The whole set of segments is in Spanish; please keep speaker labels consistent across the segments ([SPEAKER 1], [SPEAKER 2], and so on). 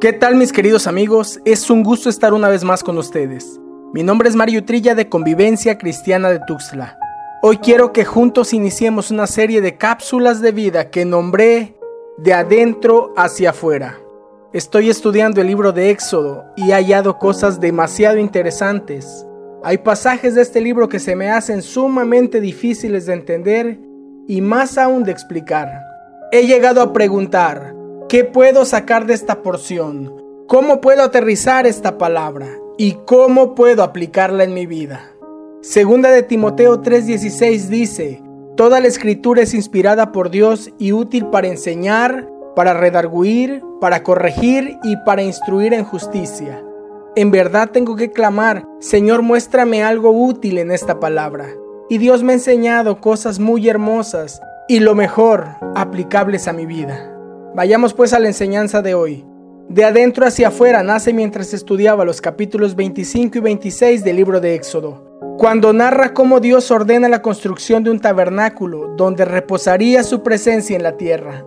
[SPEAKER 1] ¿Qué tal mis queridos amigos? Es un gusto estar una vez más con ustedes. Mi nombre es Mario Trilla de Convivencia Cristiana de Tuxtla. Hoy quiero que juntos iniciemos una serie de cápsulas de vida que nombré de adentro hacia afuera. Estoy estudiando el libro de Éxodo y he hallado cosas demasiado interesantes. Hay pasajes de este libro que se me hacen sumamente difíciles de entender y más aún de explicar. He llegado a preguntar, ¿Qué puedo sacar de esta porción? ¿Cómo puedo aterrizar esta palabra? ¿Y cómo puedo aplicarla en mi vida? Segunda de Timoteo 3:16 dice, Toda la escritura es inspirada por Dios y útil para enseñar, para redarguir, para corregir y para instruir en justicia. En verdad tengo que clamar, Señor, muéstrame algo útil en esta palabra. Y Dios me ha enseñado cosas muy hermosas y lo mejor, aplicables a mi vida. Vayamos pues a la enseñanza de hoy. De adentro hacia afuera nace mientras estudiaba los capítulos 25 y 26 del libro de Éxodo, cuando narra cómo Dios ordena la construcción de un tabernáculo donde reposaría su presencia en la tierra.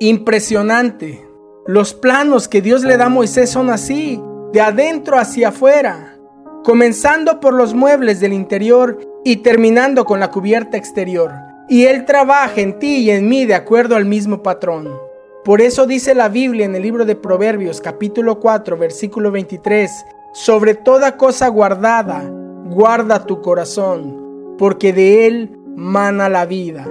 [SPEAKER 1] Impresionante. Los planos que Dios le da a Moisés son así, de adentro hacia afuera, comenzando por los muebles del interior y terminando con la cubierta exterior. Y Él trabaja en ti y en mí de acuerdo al mismo patrón. Por eso dice la Biblia en el libro de Proverbios capítulo 4 versículo 23, sobre toda cosa guardada, guarda tu corazón, porque de él mana la vida.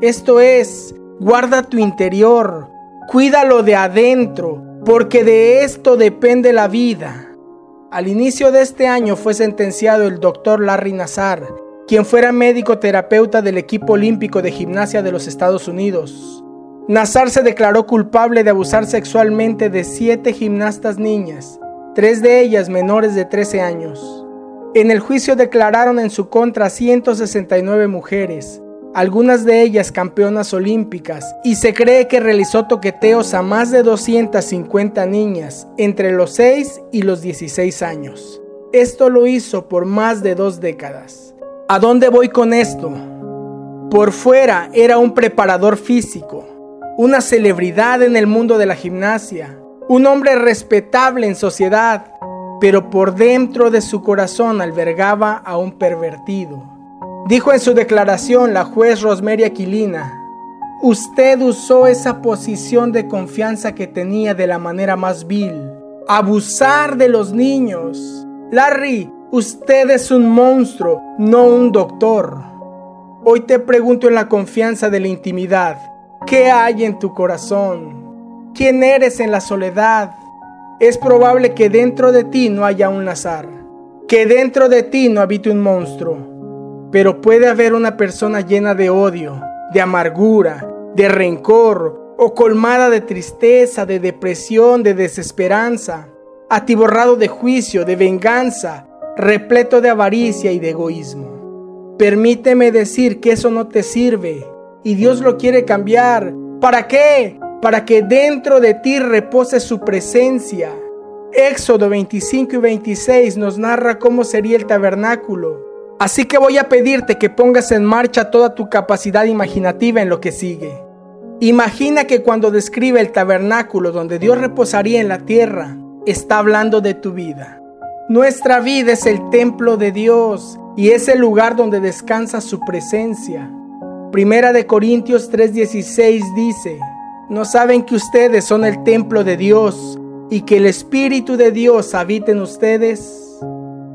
[SPEAKER 1] Esto es, guarda tu interior, cuídalo de adentro, porque de esto depende la vida. Al inicio de este año fue sentenciado el doctor Larry Nazar, quien fuera médico terapeuta del equipo olímpico de gimnasia de los Estados Unidos. Nazar se declaró culpable de abusar sexualmente de siete gimnastas niñas, tres de ellas menores de 13 años. En el juicio declararon en su contra 169 mujeres, algunas de ellas campeonas olímpicas, y se cree que realizó toqueteos a más de 250 niñas entre los 6 y los 16 años. Esto lo hizo por más de dos décadas. ¿A dónde voy con esto? Por fuera era un preparador físico, una celebridad en el mundo de la gimnasia, un hombre respetable en sociedad, pero por dentro de su corazón albergaba a un pervertido. Dijo en su declaración la juez Rosemary Aquilina, usted usó esa posición de confianza que tenía de la manera más vil, abusar de los niños. Larry, usted es un monstruo, no un doctor. Hoy te pregunto en la confianza de la intimidad, ¿Qué hay en tu corazón? ¿Quién eres en la soledad? Es probable que dentro de ti no haya un Nazar, que dentro de ti no habite un monstruo, pero puede haber una persona llena de odio, de amargura, de rencor o colmada de tristeza, de depresión, de desesperanza, atiborrado de juicio, de venganza, repleto de avaricia y de egoísmo. Permíteme decir que eso no te sirve y Dios lo quiere cambiar. ¿Para qué? Para que dentro de ti repose su presencia. Éxodo 25 y 26 nos narra cómo sería el tabernáculo. Así que voy a pedirte que pongas en marcha toda tu capacidad imaginativa en lo que sigue. Imagina que cuando describe el tabernáculo donde Dios reposaría en la tierra, está hablando de tu vida. Nuestra vida es el templo de Dios y es el lugar donde descansa su presencia. Primera de Corintios 3:16 dice, ¿no saben que ustedes son el templo de Dios y que el Espíritu de Dios habita en ustedes?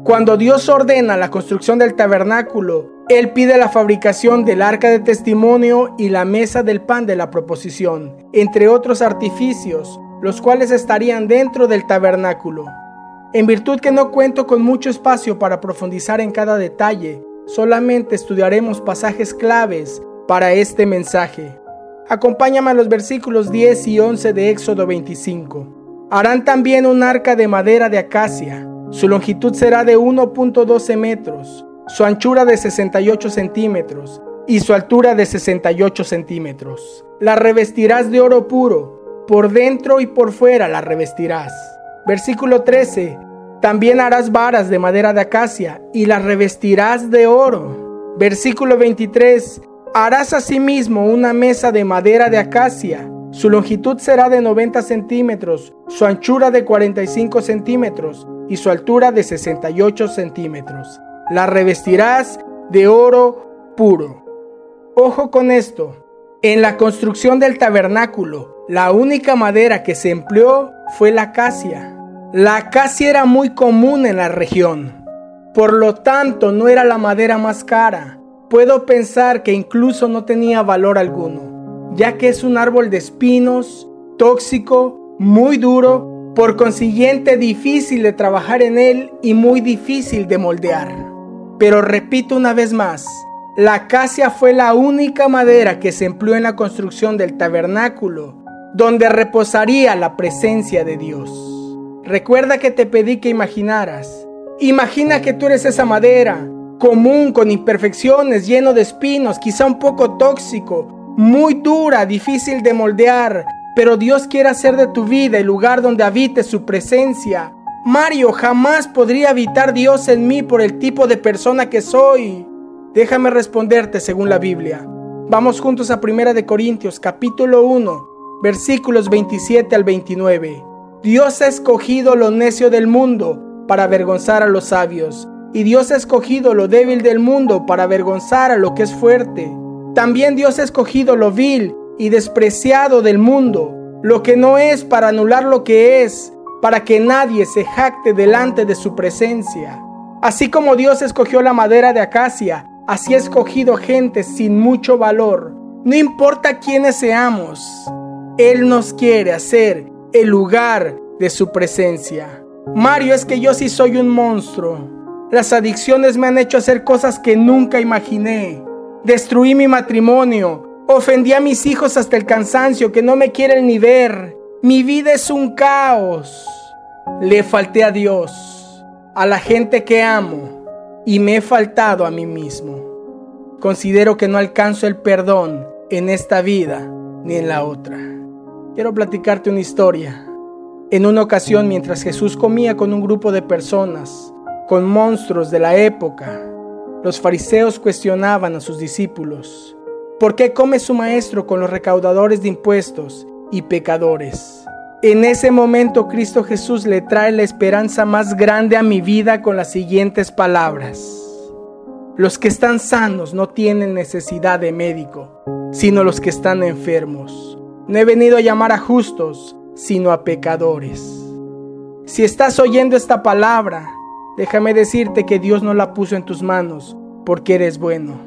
[SPEAKER 1] Cuando Dios ordena la construcción del tabernáculo, Él pide la fabricación del arca de testimonio y la mesa del pan de la proposición, entre otros artificios, los cuales estarían dentro del tabernáculo. En virtud que no cuento con mucho espacio para profundizar en cada detalle, Solamente estudiaremos pasajes claves para este mensaje. Acompáñame a los versículos 10 y 11 de Éxodo 25. Harán también un arca de madera de acacia. Su longitud será de 1.12 metros, su anchura de 68 centímetros y su altura de 68 centímetros. La revestirás de oro puro, por dentro y por fuera la revestirás. Versículo 13. También harás varas de madera de acacia y las revestirás de oro. Versículo 23. Harás asimismo una mesa de madera de acacia. Su longitud será de 90 centímetros, su anchura de 45 centímetros y su altura de 68 centímetros. La revestirás de oro puro. Ojo con esto. En la construcción del tabernáculo, la única madera que se empleó fue la acacia. La acacia era muy común en la región. Por lo tanto, no era la madera más cara. Puedo pensar que incluso no tenía valor alguno ya que es un árbol de espinos, tóxico, muy duro, por consiguiente difícil de trabajar en él y muy difícil de moldear. Pero repito una vez más, la acacia fue la única madera que se empleó en la construcción del tabernáculo, donde reposaría la presencia de Dios. Recuerda que te pedí que imaginaras. Imagina que tú eres esa madera, común, con imperfecciones, lleno de espinos, quizá un poco tóxico, muy dura, difícil de moldear, pero Dios quiere hacer de tu vida el lugar donde habite su presencia. Mario, jamás podría habitar Dios en mí por el tipo de persona que soy. Déjame responderte según la Biblia. Vamos juntos a 1 de Corintios capítulo 1, versículos 27 al 29. Dios ha escogido lo necio del mundo para avergonzar a los sabios, y Dios ha escogido lo débil del mundo para avergonzar a lo que es fuerte también Dios ha escogido lo vil y despreciado del mundo, lo que no es para anular lo que es, para que nadie se jacte delante de su presencia. Así como Dios escogió la madera de acacia, así ha escogido gente sin mucho valor. No importa quiénes seamos, Él nos quiere hacer el lugar de su presencia. Mario, es que yo sí soy un monstruo. Las adicciones me han hecho hacer cosas que nunca imaginé. Destruí mi matrimonio. Ofendí a mis hijos hasta el cansancio que no me quieren ni ver. Mi vida es un caos. Le falté a Dios, a la gente que amo y me he faltado a mí mismo. Considero que no alcanzo el perdón en esta vida ni en la otra. Quiero platicarte una historia. En una ocasión mientras Jesús comía con un grupo de personas, con monstruos de la época, los fariseos cuestionaban a sus discípulos, ¿por qué come su maestro con los recaudadores de impuestos y pecadores? En ese momento Cristo Jesús le trae la esperanza más grande a mi vida con las siguientes palabras. Los que están sanos no tienen necesidad de médico, sino los que están enfermos. No he venido a llamar a justos, sino a pecadores. Si estás oyendo esta palabra, Déjame decirte que Dios no la puso en tus manos porque eres bueno.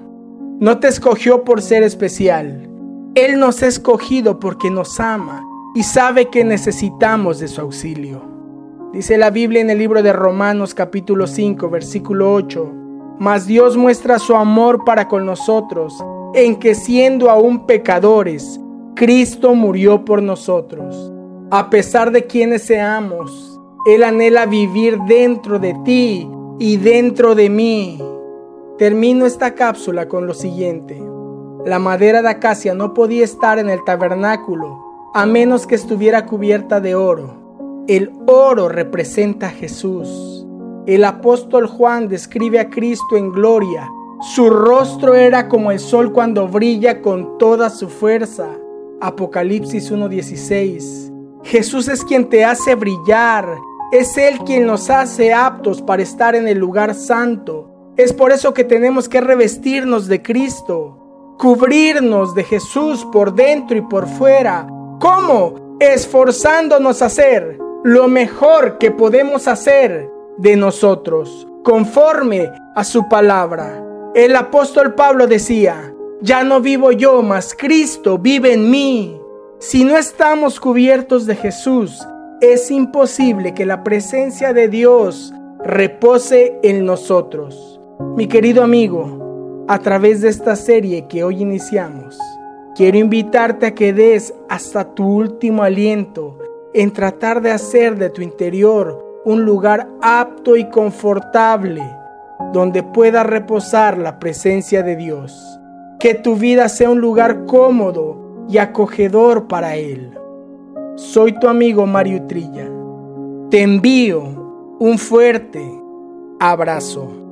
[SPEAKER 1] No te escogió por ser especial. Él nos ha escogido porque nos ama y sabe que necesitamos de su auxilio. Dice la Biblia en el libro de Romanos capítulo 5 versículo 8. Mas Dios muestra su amor para con nosotros en que siendo aún pecadores, Cristo murió por nosotros. A pesar de quienes seamos, él anhela vivir dentro de ti y dentro de mí. Termino esta cápsula con lo siguiente. La madera de acacia no podía estar en el tabernáculo a menos que estuviera cubierta de oro. El oro representa a Jesús. El apóstol Juan describe a Cristo en gloria. Su rostro era como el sol cuando brilla con toda su fuerza. Apocalipsis 1:16. Jesús es quien te hace brillar, es Él quien nos hace aptos para estar en el lugar santo. Es por eso que tenemos que revestirnos de Cristo, cubrirnos de Jesús por dentro y por fuera. ¿Cómo? Esforzándonos a hacer lo mejor que podemos hacer de nosotros, conforme a su palabra. El apóstol Pablo decía, ya no vivo yo, mas Cristo vive en mí. Si no estamos cubiertos de Jesús, es imposible que la presencia de Dios repose en nosotros. Mi querido amigo, a través de esta serie que hoy iniciamos, quiero invitarte a que des hasta tu último aliento en tratar de hacer de tu interior un lugar apto y confortable donde pueda reposar la presencia de Dios. Que tu vida sea un lugar cómodo y acogedor para Él. Soy tu amigo Mario Trilla. Te envío un fuerte abrazo.